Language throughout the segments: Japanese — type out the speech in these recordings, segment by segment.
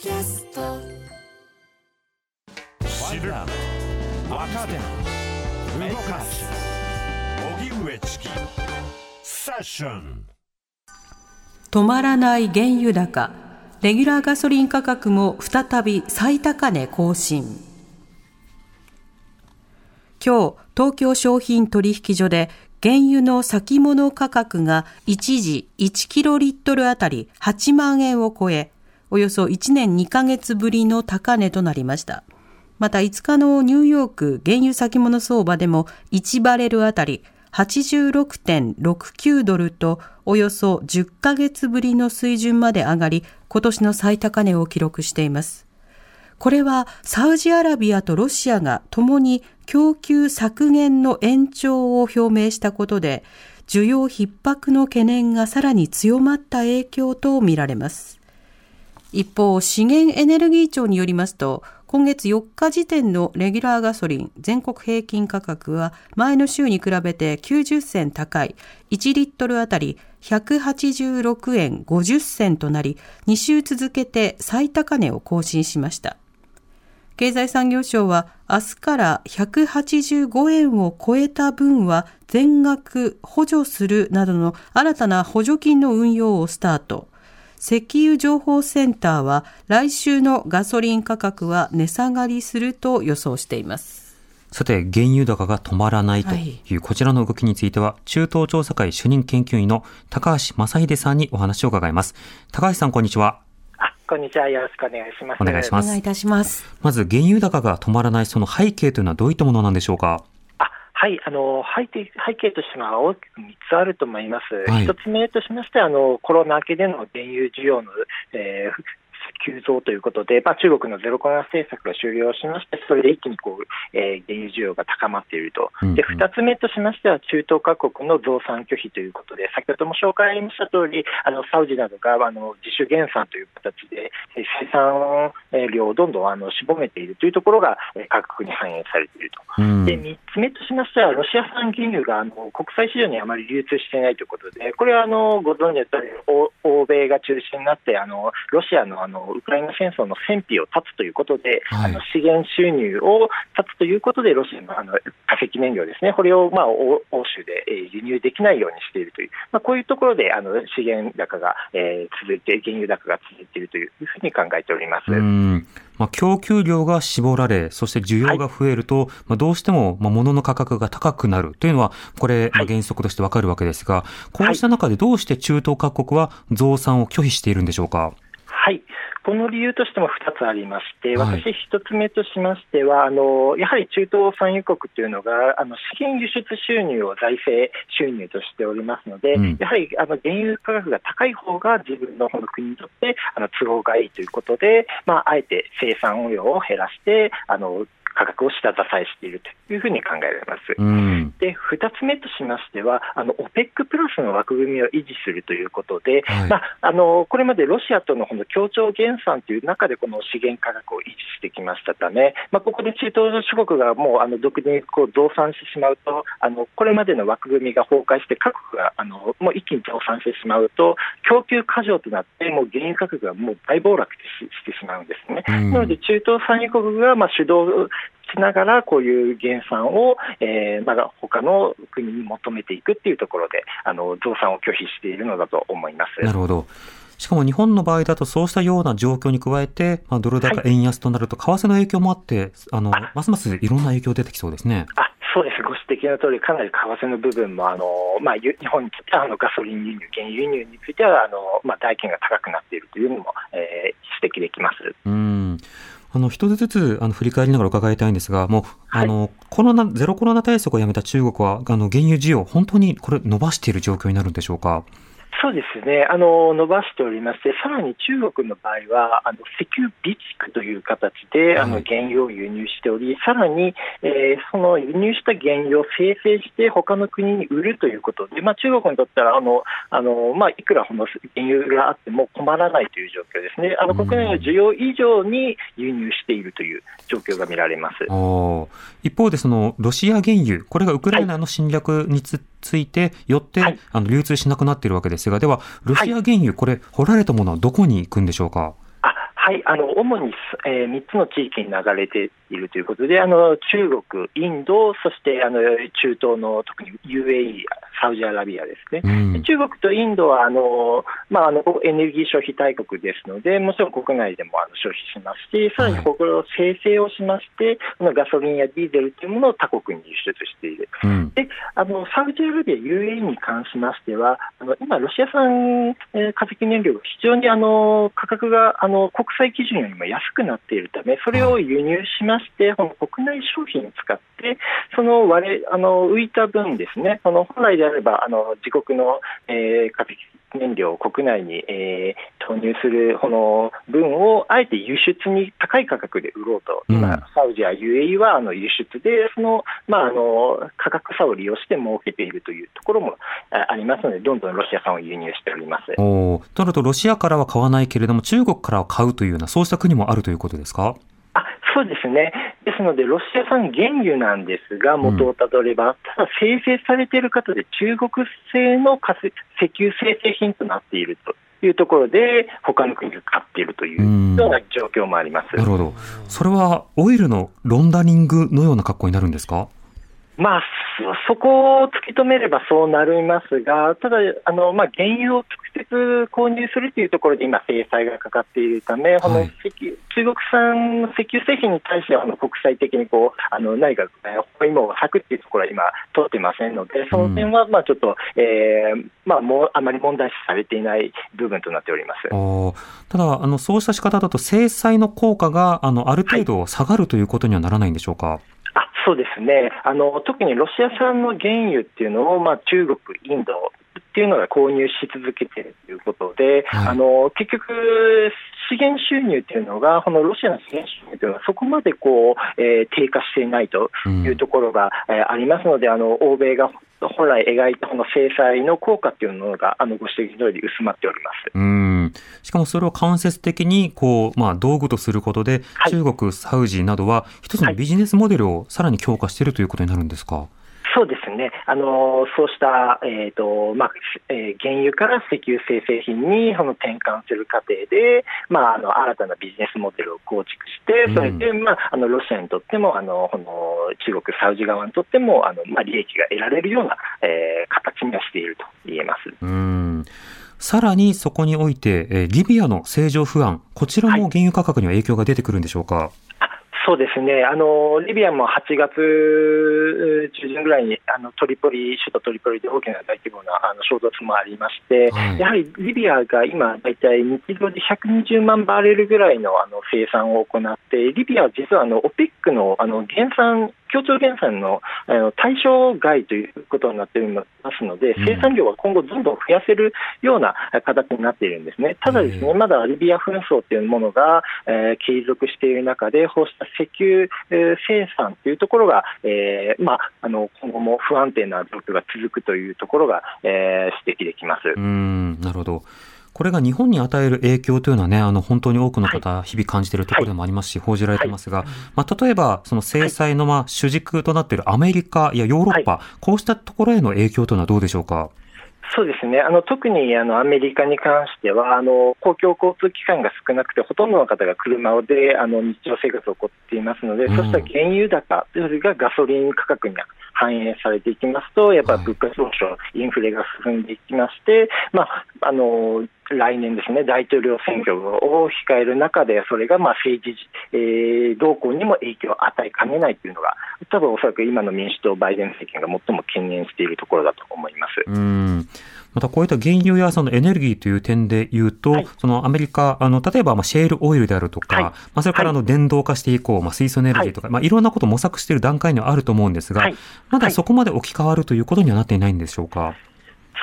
キャスト。知る若手動かす。荻上チキ。セッション。止まらない原油高。レギュラーガソリン価格も再び最高値更新。今日東京商品取引所で原油の先物価格が一時1キロリットルあたり8万円を超えおよそ1年2ヶ月ぶりの高値となりました。また5日のニューヨーク原油先物相場でも1バレルあたり86.69ドルとおよそ10ヶ月ぶりの水準まで上がり今年の最高値を記録しています。これはサウジアラビアとロシアが共に供給削減の延長を表明したことで需要逼迫の懸念がさらに強まった影響とみられます。一方資源エネルギー庁によりますと今月4日時点のレギュラーガソリン全国平均価格は前の週に比べて90銭高い1リットルあたり186円50銭となり2週続けて最高値を更新しました経済産業省は明日から185円を超えた分は全額補助するなどの新たな補助金の運用をスタート。石油情報センターは来週のガソリン価格は値下がりすると予想しています。さて、原油高が止まらないというこちらの動きについては、中東調査会主任研究員の高橋正秀さんにお話を伺います。高橋さん、こんにちは。こんにちは。よろしくお願いします。お願いします。お願いいたします。まず、原油高が止まらないその背景というのはどういったものなんでしょうか？あはい、あの背景背景としては大きく3つあると思います。はい、1つ目としましてあのコロナ明けでの原油需要の、えー、急増ということで、まあ、中国のゼロコロナ政策が終了しまして、それで一気にこう、えー、原油需要が高まっていると、で2つ目としましては、中東各国の増産拒否ということで、先ほども紹介ありました通り、あり、サウジなどがあの自主減産という形で、生産量をどんどんあの絞めているというところが、えー、価格に反映されていると、で3つ目としましては、ロシア産原油があの国際市場にあまり流通していないということで、これはあのご存知の通り、欧米が中心になって、あのロシアのあのウクライナ戦争の戦費を断つということで、はい、あの資源収入を断つということで、ロシアのあの化石燃料ですね、これをまあ欧州で輸入できないようにしているという、まあ、こういうところであの資源高が、えー、続いて、原油高が続いているというふうに考えております。まあ、供給量が絞られ、そして需要が増えると、はい、まあ、どうしても、まあ、物の価格が高くなるというのは、これ、まあ、原則としてわかるわけですが、こうした中でどうして中東各国は増産を拒否しているんでしょうか？はいこの理由としても2つありまして、私、1つ目としましては、あのやはり中東産油国というのがあの資源輸出収入を財政収入としておりますので、うん、やはりあの原油価格が高い方が自分の国にとってあの都合がいいということで、まあ、あえて生産量を減らしてあの価格を下支えしているというふうに考えられます。うん、で2つ目としましては、あの OPEC プラスの枠組みを維持するということで、はい、まあ、あのこれまでロシアとのこの協調減産という中で、この資源価格を維持してきましたため、まあ、ここで中東諸国がもうあの独自にこう増産してしまうと、あのこれまでの枠組みが崩壊して、各国があのもう一気に増産してしまうと、供給過剰となって、もう原油価格がもう大暴落してしまうんですね。うん、なので、中東産油国がまあ主導しながら、こういう減産を、えー、まだ他の国に求めていくっていうところで、あの増産を拒否しているのだと思います。なるほど。しかも日本の場合だとそうしたような状況に加えて、まあ、ドル高円安となると、為替の影響もあって、あの、ますますいろんな影響出てきそうですね。あそうです、ご指摘の通り、かなり為替の部分も、あのまあ、日本にあのガソリン輸入、原油輸入については、あのまあ、代金が高くなっているというのも、えー、指摘できます。うんあの、一つずつ、あの、振り返りながら伺いたいんですが、もう、はい、あの、コロナ、ゼロコロナ対策をやめた中国は、あの、原油需要、本当にこれ伸ばしている状況になるんでしょうか？そうですね。あの伸ばしておりまして、さらに中国の場合は、あの石油備蓄という形で、あの原油を輸入しており、さらに、えー、その輸入した原油を生成して、他の国に売るということで、まあ、中国にとったらあのあの、まあ、いくらこの原油があっても困らないという状況ですね、あの国内の需要以上に輸入しているという状況が見られます、一方で、そのロシア原油、これがウクライナの侵略につ、はいついて、よって、はい、あの流通しなくなっているわけですが、では、ロシア原油、はい、これ、掘られたものはどこに行くんでしょうか？はい、あの主に、えー、3つの地域に流れているということで、あの中国、インド、そしてあの中東の特に UAE、サウジアラビアですね、うん、中国とインドはあの、まあ、あのエネルギー消費大国ですので、もちろん国内でもあの消費しますし、さらにこれを生成をしまして、はい、ガソリンやディーゼルというものを他国に輸出している、うん、であのサウジアラビア、UAE に関しましては、あの今、ロシア産、えー、化石燃料が非常にあの価格があの国際基準よりも安くなっているため、それを輸入しまして、この国内消費に使って、その割れあの浮いた分ですね、その本来であればあの自国の、えー、化石燃料を国内に、えー、投入するこの分をあえて輸出に高い価格で売ろうと、うん、今、サウジや UAE はあの輸出でその、まあ、あの価格差を利用して儲けているというところもありますので、どんどんロシア産を輸入しております。おとなると、ロシアからは買わないけれども、中国からは買うというような、そうした国もあるということですか？あそうですね、ですので、ロシア産原油なんですが、元をたどれば、ただ生成されている方で、中国製の石油生成品となっていると。いうところで、他の国が買っているというような状況もあります。なるほど、それはオイルのロンダリングのような格好になるんですか？まあ、そこを突き止めればそうなりますが、ただ、あのまあ、原油を直接購入するというところで今、制裁がかかっているため、はい、この石中国産の石油製品に対しては国際的にこうあの何か包囲網を割くというところは今、通っていませんので、その点はまあちょっと、えーまあ、もうあまり問題視されていない部分となっております。ただあの、そうした仕方だと、制裁の効果があのある程度下がるということにはならないんでしょうか？はい。そうですね。あの特にロシア産の原油っていうのを、まあ、中国、インドっていうのが購入し続けているということで、はい、あの結局、資源収入というのが、このロシアの資源収入というのは、そこまでこう、えー、低下していないというところが、うん、えー、ありますので、あの欧米が本来描いたこの制裁の効果というのが、あのご指摘の通り薄まっております。うん。しかもそれを間接的にこう、まあ、道具とすることで、はい、中国、サウジなどは、一つのビジネスモデルをさらに強化しているということになるんですか？そうですね、あのそうした、えーとまあえー、原油から石油生成品にその転換する過程で、まあ、あの新たなビジネスモデルを構築して、それで、まあ、あのロシアにとってもあのこの中国、サウジ側にとってもあの、まあ、利益が得られるような、えー、形にはしていると言えます。うんさらにそこにおいて、えー、リビアの政情不安、こちらも原油価格には影響が出てくるんでしょうか？はいそうですね、あのリビアも8月中旬ぐらいにあのトリポリ、首都トリポリで大きな大規模なあの衝突もありまして、はい、やはりリビアが今、大体日量で120万バレルぐらいのあの生産を行って、リビアは実はあの OPEC のあの減産協調減産のあの対象外ということになっていますので、生産量は今後、どんどん増やせるような形になっているんですね。ただ、ですねまだリビア紛争というものが、えー、継続している中で、こうした石油、えー、生産というところが、えーまあ、あの今後も不安定な状況が続くというところが、えー、指摘できます。うんなるほどこれが日本に与える影響というのはね、あの、本当に多くの方、日々感じているところでもありますし、報じられてますが、まあ、例えば、その制裁の、まあ、主軸となっているアメリカやヨーロッパ、こうしたところへの影響というのはどうでしょうか？そうですね。あの特にあのアメリカに関してはあの公共交通機関が少なくてほとんどの方が車であの日常生活を送っていますので、うん、そうした原油高それがガソリン価格に反映されていきますと、やっぱり物価上昇、インフレが進んでいきまして、まあ、あの来年ですね、大統領選挙を控える中で、それがまあ政治、えー、動向にも影響を与えかねないというのが、多分おそらく今の民主党、バイデン政権が最も懸念しているところだと思います。うんまたこういった原油やそのエネルギーという点で言うと、はい、そのアメリカ、あの例えばまあシェールオイルであるとか、はい、まあ、それからあの電動化していこう、まあ、水素エネルギーとか、はい。まあ、いろんなことを模索している段階にはあると思うんですが、まだそこまで置き換わるということにはなっていないんでしょうか？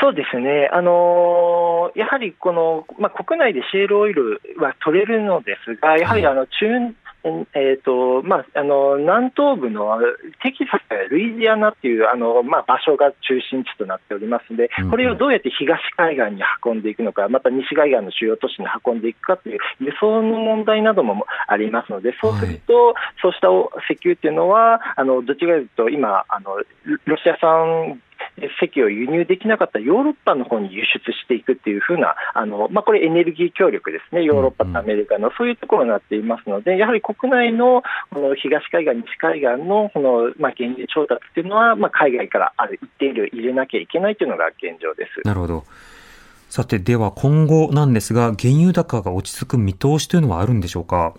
そうですね、あのー、やはりこの、まあ、国内でシェールオイルは取れるのですが、やはりあの中えーとまあ、あの南東部のテキサスやルイジアナっていうあの、まあ、場所が中心地となっておりますので、これをどうやって東海岸に運んでいくのか、また西海岸の主要都市に運んでいくかという輸送の問題などもありますので、そうすると、はい、そうした石油っていうのは、あのどちらかというと今あの、ロシア産石油を輸入できなかったヨーロッパの方に輸出していくっていうふうな、あのまあ、これ、エネルギー協力ですね、ヨーロッパとアメリカの、そういうところになっていますので、やはり国内のこの東海岸、西海岸のこの、まあ、原油調達っていうのは、まあ、海外からある一定量入れなきゃいけないというのが現状です。なるほど。さて、では今後なんですが、原油高が落ち着く見通しというのはあるんでしょうか？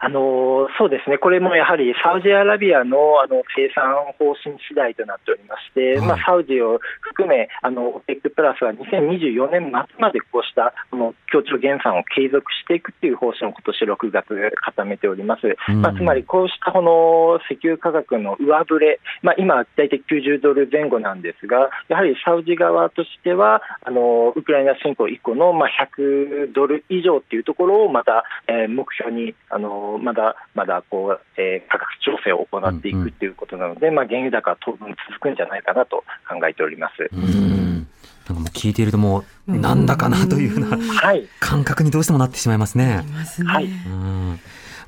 あのそうですね、これもやはりサウジアラビアのあの生産方針次第となっておりまして、はい、まあ、サウジを含め、あの OPEC プラスは2024年末までこうしたこの協調減産を継続していくという方針を今年6月固めております。うん、まあ、つまりこうしたこの石油価格の上振れ、まあ、今、大体90ドル前後なんですが、やはりサウジ側としては、あのウクライナ侵攻以降のまあ100ドル以上というところをまた、えー、目標にあのまだまだこう、えー、価格調整を行っていくということなので、うんうん、まあ、原油高は当分続くんじゃないかなと考えております。うん。なんかもう聞いているともう、なんだかなというような感覚にどうしてもなってしまいますね。はい。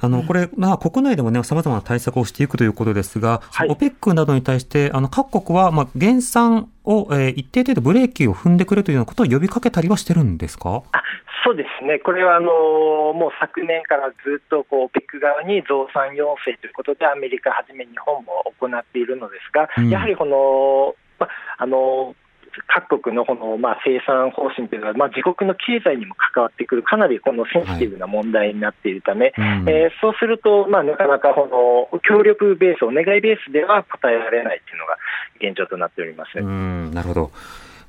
あの、これ、まあ、国内でもね、様々な対策をしていくということですが、はい、OPEC などに対して、あの、各国は、まあ、減産を、えー、一定程度ブレーキを踏んでくれというようなことを呼びかけたりはしてるんですか？あそうですね、これはあのもう昨年からずっとこう OPEC 側に増産要請ということで、アメリカはじめ日本も行っているのですが、うん、やはりこの、ま、あの各国のこの、まあ、生産方針というのは、まあ、自国の経済にも関わってくる、かなりこのセンシティブな問題になっているため、はいうん、えー、そうすると、まあ、なかなかこの協力ベース、お願いベースでは答えられないというのが現状となっております。うん。なるほど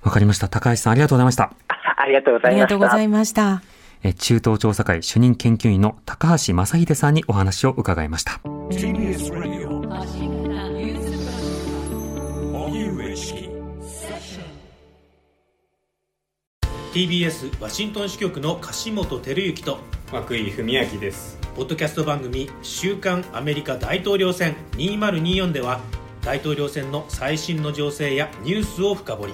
わかりました。高橋さん、ありがとうございました。ありがとうございました。ありがとうございました。え中東調査会主任研究員の高橋正秀さんにお話を伺いました。TBS ワシントン支局の樫本照之と涌井文明ですポッドキャスト番組「週刊アメリカ大統領選2024」では大統領選の最新の情勢やニュースを深掘り